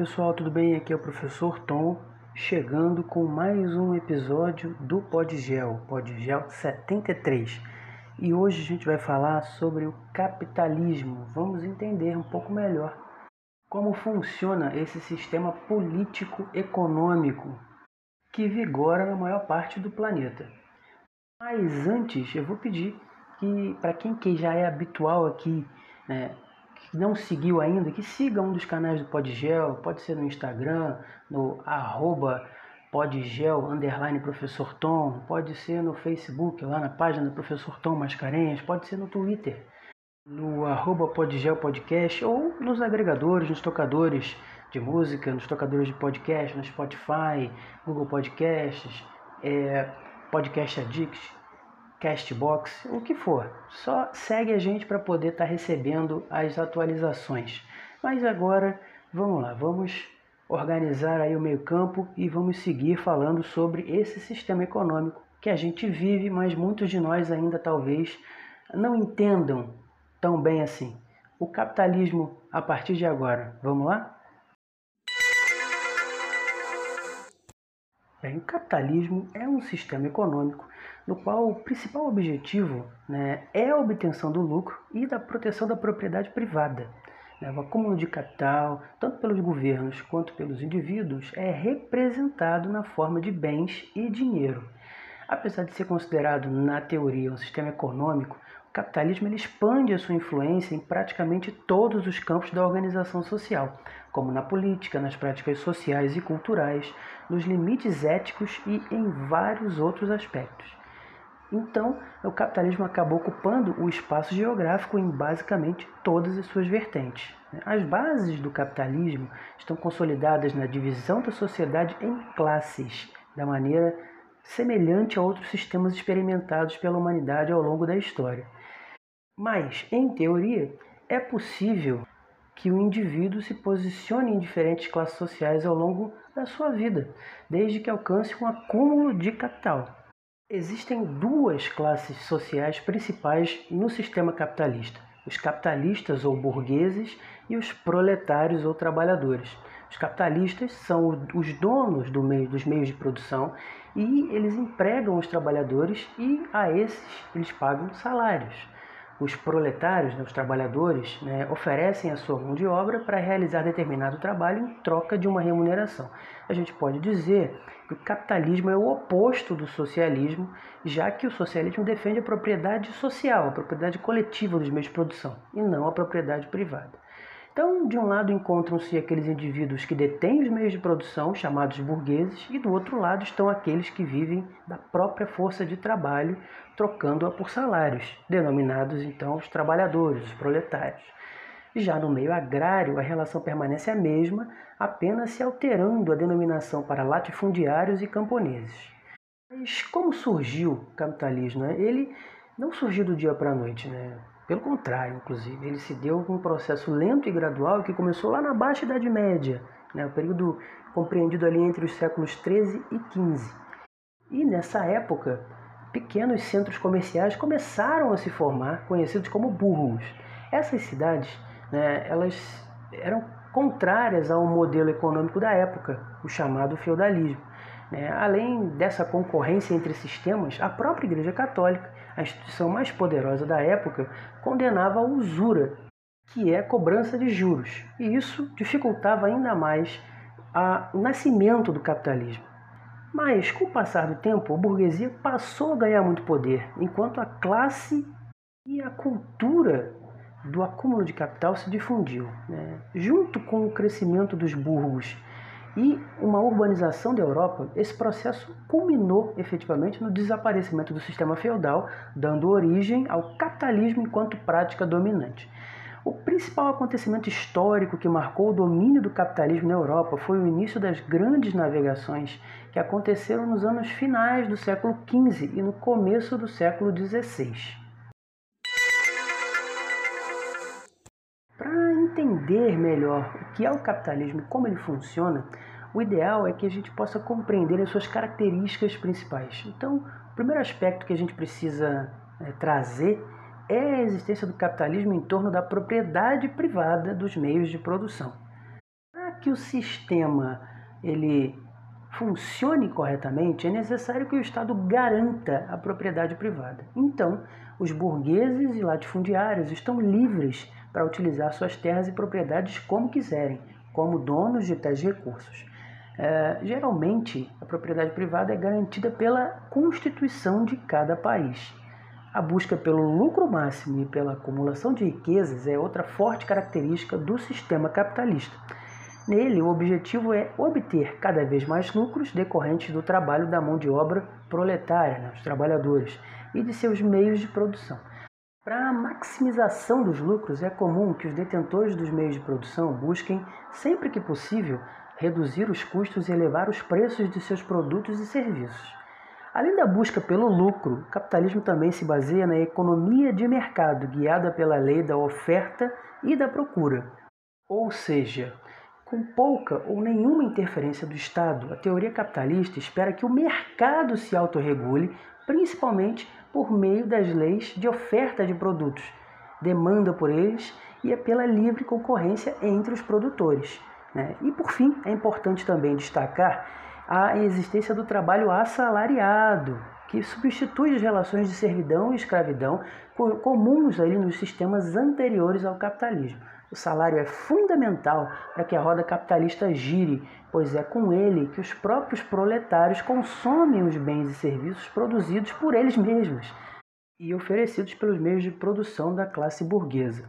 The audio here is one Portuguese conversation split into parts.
pessoal, tudo bem? Aqui é o professor Tom, chegando com mais um episódio do Podgel, Podgel 73. E hoje a gente vai falar sobre o capitalismo. Vamos entender um pouco melhor como funciona esse sistema político-econômico que vigora na maior parte do planeta. Mas antes, eu vou pedir que, para quem que já é habitual aqui, né, que não seguiu ainda, que siga um dos canais do Podgel, pode ser no Instagram, no arroba podgel, underline professor Tom, pode ser no Facebook, lá na página do professor Tom Mascarenhas, pode ser no Twitter, no arroba podgel podcast, ou nos agregadores, nos tocadores de música, nos tocadores de podcast, no Spotify, Google Podcasts, é, Podcast Addict, Castbox, o que for. Só segue a gente para poder estar tá recebendo as atualizações. Mas agora, vamos lá, vamos organizar aí o meio-campo e vamos seguir falando sobre esse sistema econômico que a gente vive, mas muitos de nós ainda talvez não entendam tão bem assim. O capitalismo a partir de agora. Vamos lá? Bem, o capitalismo é um sistema econômico no qual o principal objetivo né, é a obtenção do lucro e da proteção da propriedade privada. Né, o acúmulo de capital, tanto pelos governos quanto pelos indivíduos, é representado na forma de bens e dinheiro. Apesar de ser considerado, na teoria, um sistema econômico, o capitalismo ele expande a sua influência em praticamente todos os campos da organização social, como na política, nas práticas sociais e culturais, nos limites éticos e em vários outros aspectos. Então, o capitalismo acabou ocupando o espaço geográfico em basicamente todas as suas vertentes. As bases do capitalismo estão consolidadas na divisão da sociedade em classes, da maneira semelhante a outros sistemas experimentados pela humanidade ao longo da história. Mas, em teoria, é possível que o indivíduo se posicione em diferentes classes sociais ao longo da sua vida, desde que alcance um acúmulo de capital. Existem duas classes sociais principais no sistema capitalista: os capitalistas ou burgueses e os proletários ou trabalhadores. Os capitalistas são os donos do meio, dos meios de produção e eles empregam os trabalhadores e a esses eles pagam salários os proletários, né, os trabalhadores, né, oferecem a sua mão de obra para realizar determinado trabalho em troca de uma remuneração. A gente pode dizer que o capitalismo é o oposto do socialismo, já que o socialismo defende a propriedade social, a propriedade coletiva dos meios de produção, e não a propriedade privada. Então, de um lado encontram-se aqueles indivíduos que detêm os meios de produção, chamados burgueses, e do outro lado estão aqueles que vivem da própria força de trabalho, trocando-a por salários, denominados então os trabalhadores, os proletários. Já no meio agrário, a relação permanece a mesma, apenas se alterando a denominação para latifundiários e camponeses. Mas como surgiu o capitalismo? Ele não surgiu do dia para a noite, né? Pelo contrário, inclusive, ele se deu um processo lento e gradual que começou lá na Baixa Idade Média, né, o período compreendido ali entre os séculos 13 e 15. E nessa época, pequenos centros comerciais começaram a se formar, conhecidos como burros. Essas cidades, né, elas eram contrárias ao modelo econômico da época, o chamado feudalismo. Né? Além dessa concorrência entre sistemas, a própria Igreja Católica, a instituição mais poderosa da época, condenava a usura, que é cobrança de juros, e isso dificultava ainda mais o nascimento do capitalismo. Mas, com o passar do tempo, a burguesia passou a ganhar muito poder, enquanto a classe e a cultura do acúmulo de capital se difundiu. Né? Junto com o crescimento dos burgos e uma urbanização da Europa, esse processo culminou efetivamente no desaparecimento do sistema feudal, dando origem ao capitalismo enquanto prática dominante. O principal acontecimento histórico que marcou o domínio do capitalismo na Europa foi o início das grandes navegações que aconteceram nos anos finais do século XV e no começo do século XVI. Para entender melhor o que é o capitalismo e como ele funciona, o ideal é que a gente possa compreender as suas características principais. Então, o primeiro aspecto que a gente precisa é, trazer é a existência do capitalismo em torno da propriedade privada dos meios de produção. Para que o sistema ele funcione corretamente, é necessário que o Estado garanta a propriedade privada. Então, os burgueses e latifundiários estão livres para utilizar suas terras e propriedades como quiserem, como donos de tais recursos. É, geralmente, a propriedade privada é garantida pela Constituição de cada país. A busca pelo lucro máximo e pela acumulação de riquezas é outra forte característica do sistema capitalista. Nele, o objetivo é obter cada vez mais lucros decorrentes do trabalho da mão de obra proletária, né, os trabalhadores, e de seus meios de produção. Para a maximização dos lucros, é comum que os detentores dos meios de produção busquem, sempre que possível, reduzir os custos e elevar os preços de seus produtos e serviços. Além da busca pelo lucro, o capitalismo também se baseia na economia de mercado, guiada pela lei da oferta e da procura. Ou seja, com pouca ou nenhuma interferência do Estado, a teoria capitalista espera que o mercado se autorregule, principalmente por meio das leis de oferta de produtos, demanda por eles e é pela livre concorrência entre os produtores. Né? E por fim, é importante também destacar a existência do trabalho assalariado, que substitui as relações de servidão e escravidão comuns ali nos sistemas anteriores ao capitalismo. O salário é fundamental para que a roda capitalista gire, pois é com ele que os próprios proletários consomem os bens e serviços produzidos por eles mesmos e oferecidos pelos meios de produção da classe burguesa.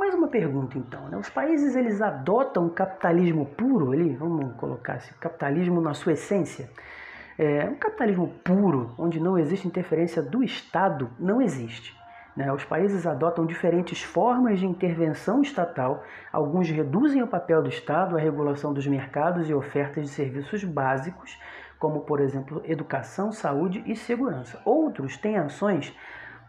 Mais uma pergunta então, né? Os países eles adotam o capitalismo puro, ali, vamos colocar assim, capitalismo na sua essência. É, um capitalismo puro, onde não existe interferência do Estado, não existe. Né? Os países adotam diferentes formas de intervenção estatal, alguns reduzem o papel do Estado à regulação dos mercados e ofertas de serviços básicos, como, por exemplo, educação, saúde e segurança. Outros têm ações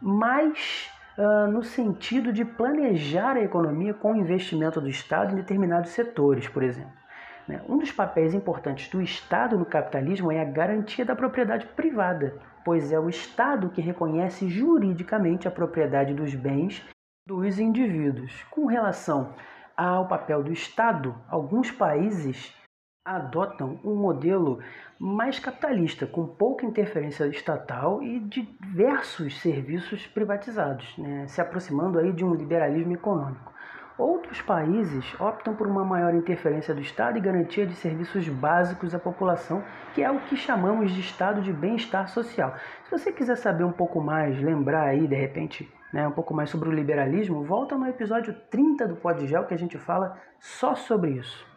mais uh, no sentido de planejar a economia com o investimento do Estado em determinados setores, por exemplo. Né? Um dos papéis importantes do Estado no capitalismo é a garantia da propriedade privada pois é o Estado que reconhece juridicamente a propriedade dos bens dos indivíduos. Com relação ao papel do Estado, alguns países adotam um modelo mais capitalista, com pouca interferência estatal e diversos serviços privatizados, né? se aproximando aí de um liberalismo econômico. Outros países optam por uma maior interferência do Estado e garantia de serviços básicos à população, que é o que chamamos de estado de bem-estar social. Se você quiser saber um pouco mais, lembrar aí de repente né, um pouco mais sobre o liberalismo, volta no episódio 30 do Podgel que a gente fala só sobre isso.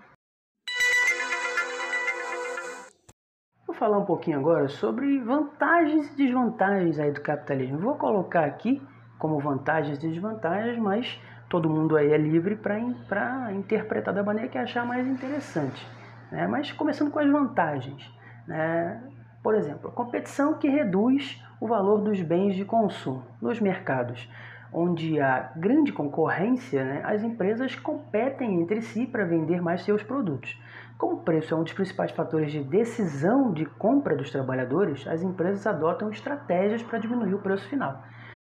Falar um pouquinho agora sobre vantagens e desvantagens aí do capitalismo. Vou colocar aqui como vantagens e desvantagens, mas todo mundo aí é livre para interpretar da maneira que achar mais interessante. Né? Mas começando com as vantagens. Né? Por exemplo, a competição que reduz o valor dos bens de consumo nos mercados, onde há grande concorrência, né? as empresas competem entre si para vender mais seus produtos. Como o preço é um dos principais fatores de decisão de compra dos trabalhadores, as empresas adotam estratégias para diminuir o preço final.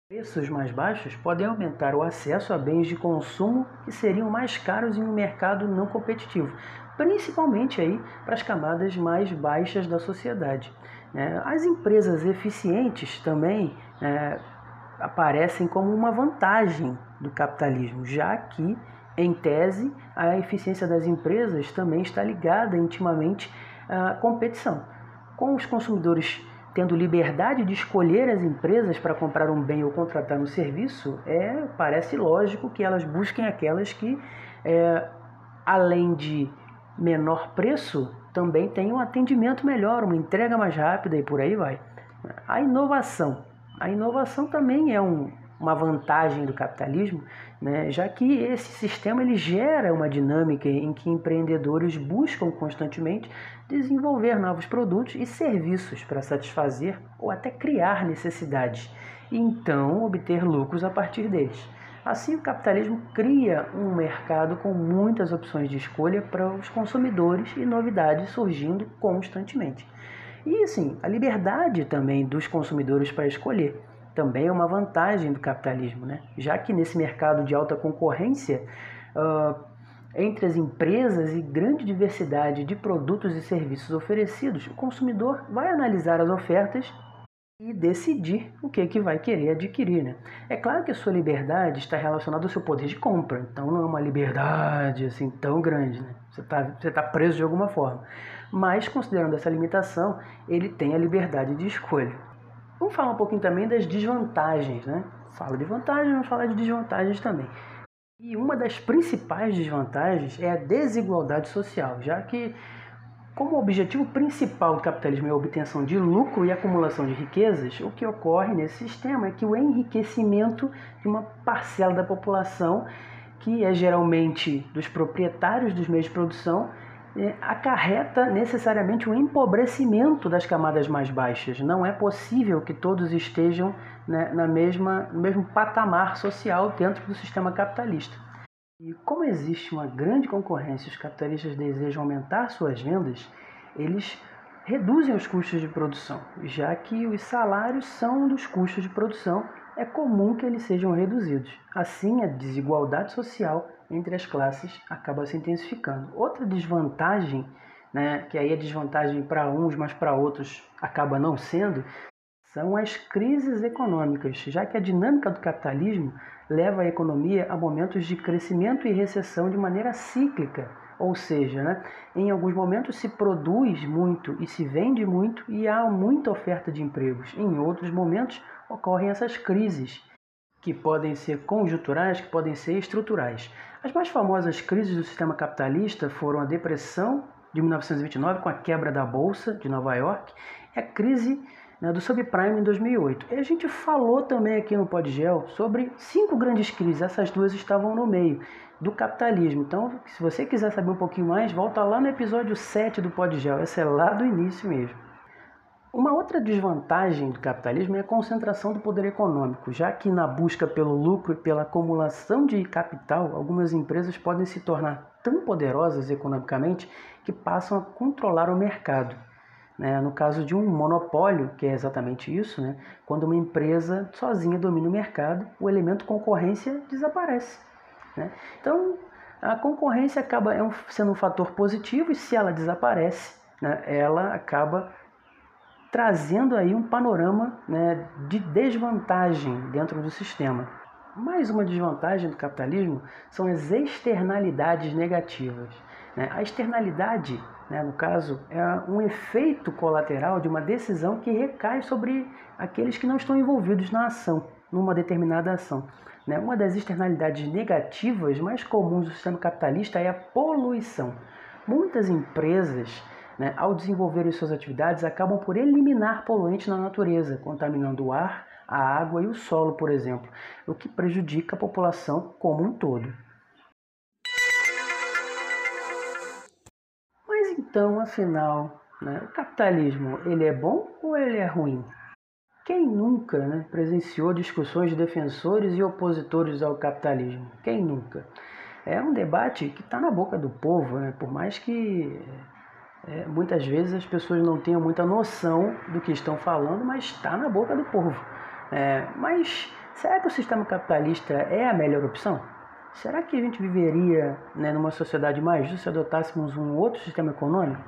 Preços mais baixos podem aumentar o acesso a bens de consumo que seriam mais caros em um mercado não competitivo, principalmente aí para as camadas mais baixas da sociedade. Né? As empresas eficientes também é, aparecem como uma vantagem do capitalismo, já que, em tese, a eficiência das empresas também está ligada intimamente à competição. Com os consumidores tendo liberdade de escolher as empresas para comprar um bem ou contratar um serviço, é, parece lógico que elas busquem aquelas que, é, além de menor preço, também tenham um atendimento melhor, uma entrega mais rápida e por aí vai. A inovação. A inovação também é um, uma vantagem do capitalismo, né? já que esse sistema ele gera uma dinâmica em que empreendedores buscam constantemente desenvolver novos produtos e serviços para satisfazer ou até criar necessidades e então obter lucros a partir deles. Assim, o capitalismo cria um mercado com muitas opções de escolha para os consumidores e novidades surgindo constantemente. E assim, a liberdade também dos consumidores para escolher também é uma vantagem do capitalismo, né? já que nesse mercado de alta concorrência uh, Entre as empresas e grande diversidade de produtos e serviços oferecidos, o consumidor vai analisar as ofertas e decidir o que, que vai querer adquirir. Né? É claro que a sua liberdade está relacionada ao seu poder de compra, então não é uma liberdade assim tão grande, né? você está você tá preso de alguma forma. Mas, considerando essa limitação, ele tem a liberdade de escolha. Vamos falar um pouquinho também das desvantagens. Né? Fala de vantagens, vamos falar de desvantagens também. E uma das principais desvantagens é a desigualdade social, já que como objetivo principal do capitalismo é a obtenção de lucro e acumulação de riquezas, o que ocorre nesse sistema é que o enriquecimento de uma parcela da população, que é geralmente dos proprietários dos meios de produção, acarreta necessariamente o empobrecimento das camadas mais baixas. Não é possível que todos estejam né, na mesma, no mesmo patamar social dentro do sistema capitalista. E como existe uma grande concorrência os capitalistas desejam aumentar suas vendas, eles reduzem os custos de produção, já que os salários são um dos custos de produção, é comum que eles sejam reduzidos. Assim, a desigualdade social entre as classes acaba se intensificando. Outra desvantagem, né, que aí é desvantagem para uns, mas para outros acaba não sendo, são as crises econômicas, já que a dinâmica do capitalismo leva a economia a momentos de crescimento e recessão de maneira cíclica. Ou seja, né, em alguns momentos se produz muito e se vende muito e há muita oferta de empregos. Em outros momentos ocorrem essas crises, que podem ser conjunturais, que podem ser estruturais. As mais famosas crises do sistema capitalista foram a depressão de 1929, com a quebra da Bolsa de Nova York, e a crise né, do subprime em 2008. E a gente falou também aqui no Podgel sobre cinco grandes crises, essas duas estavam no meio do capitalismo. Então, se você quiser saber um pouquinho mais, volta lá no episódio 7 do Podgel, esse é lá do início mesmo. Uma outra desvantagem do capitalismo é a concentração do poder econômico, já que na busca pelo lucro e pela acumulação de capital, algumas empresas podem se tornar tão poderosas economicamente que passam a controlar o mercado. Né? No caso de um monopólio, que é exatamente isso, né? quando uma empresa sozinha domina o mercado, o elemento concorrência desaparece. Né? Então, a concorrência acaba é sendo um fator positivo e se ela desaparece, né, ela acaba trazendo aí um panorama né, de desvantagem dentro do sistema. Mais uma desvantagem do capitalismo são as externalidades negativas. Né? A externalidade né, no caso, é um efeito colateral de uma decisão que recai sobre aqueles que não estão envolvidos na ação, numa determinada ação. Né? Uma das externalidades negativas mais comuns do sistema capitalista é a poluição. Muitas empresas, né, ao desenvolverem suas atividades, acabam por eliminar poluentes na natureza, contaminando o ar, a água e o solo, por exemplo, o que prejudica a população como um todo. Então, afinal, né, o capitalismo ele é bom ou ele é ruim? Quem nunca né, presenciou discussões de defensores e opositores ao capitalismo? Quem nunca? É um debate que está na boca do povo, né? por mais que é, muitas vezes as pessoas não tenham muita noção do que estão falando, mas está na boca do povo. É, mas será que o sistema capitalista é a melhor opção? Será que a gente viveria né, numa sociedade mais justa se adotássemos um outro sistema econômico?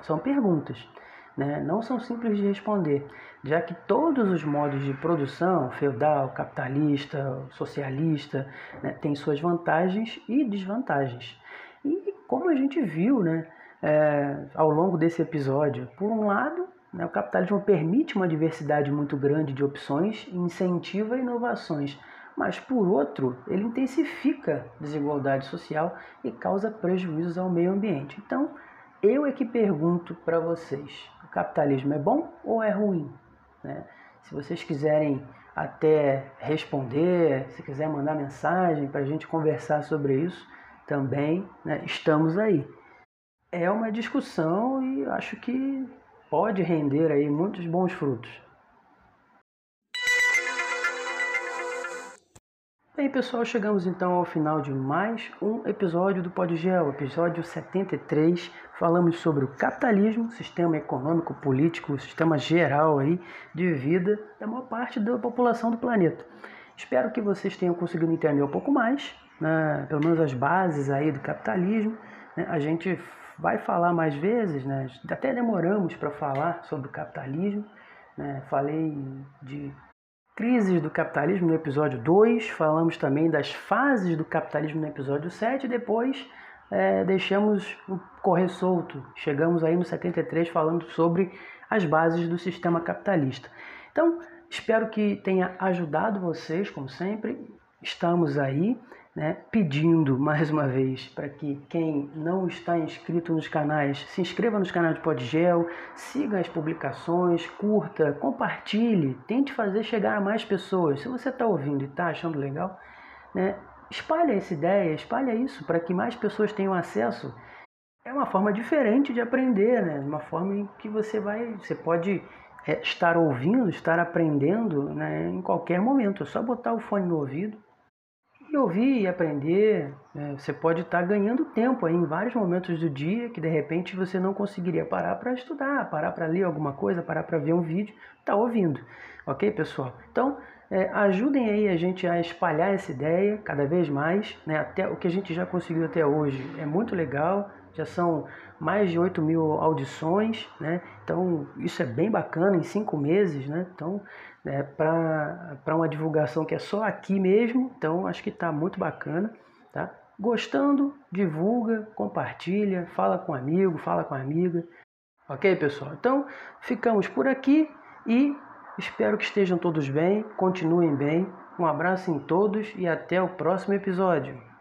São perguntas, né? não são simples de responder, já que todos os modos de produção, feudal, capitalista, socialista, né, têm suas vantagens e desvantagens. E como a gente viu né, é, ao longo desse episódio, por um lado, né, o capitalismo permite uma diversidade muito grande de opções e incentiva inovações mas por outro, ele intensifica desigualdade social e causa prejuízos ao meio ambiente. Então, eu é que pergunto para vocês: o capitalismo é bom ou é ruim? Né? Se vocês quiserem até responder, se quiser mandar mensagem para a gente conversar sobre isso, também né, estamos aí. É uma discussão e acho que pode render aí muitos bons frutos. Bem, pessoal, chegamos então ao final de mais um episódio do Podgel, episódio 73. Falamos sobre o capitalismo, sistema econômico, político, sistema geral aí de vida da maior parte da população do planeta. Espero que vocês tenham conseguido entender um pouco mais né, pelo menos as bases aí do capitalismo. Né? A gente vai falar mais vezes, né? até demoramos para falar sobre o capitalismo. Né? Falei de crises do capitalismo no episódio 2, falamos também das fases do capitalismo no episódio 7, e depois é, deixamos correr solto. Chegamos aí no 73 falando sobre as bases do sistema capitalista. Então, espero que tenha ajudado vocês, como sempre. Estamos aí né, pedindo mais uma vez para que quem não está inscrito nos canais se inscreva nos canais de Podgel, siga as publicações, curta, compartilhe, tente fazer chegar a mais pessoas. Se você está ouvindo e está achando legal, né, espalhe essa ideia, espalhe isso para que mais pessoas tenham acesso. É uma forma diferente de aprender, né? Uma forma em que você vai, você pode é, estar ouvindo, estar aprendendo né, em qualquer momento. É só botar o fone no ouvido e ouvir e aprender. Né? Você pode estar ganhando tempo aí em vários momentos do dia que de repente você não conseguiria parar para estudar, parar para ler alguma coisa, parar para ver um vídeo, está ouvindo. Ok, pessoal? Então, é, ajudem aí a gente a espalhar essa ideia cada vez mais. Né? Até o que a gente já conseguiu até hoje é muito legal. Já são mais de 8 mil audições, né? Então isso é bem bacana em cinco meses, né? Então né, para uma divulgação que é só aqui mesmo. Então acho que está muito bacana. Tá? Gostando, divulga, compartilha, fala com amigo, fala com amiga. Ok, pessoal? Então ficamos por aqui e espero que estejam todos bem, continuem bem. Um abraço em todos e até o próximo episódio.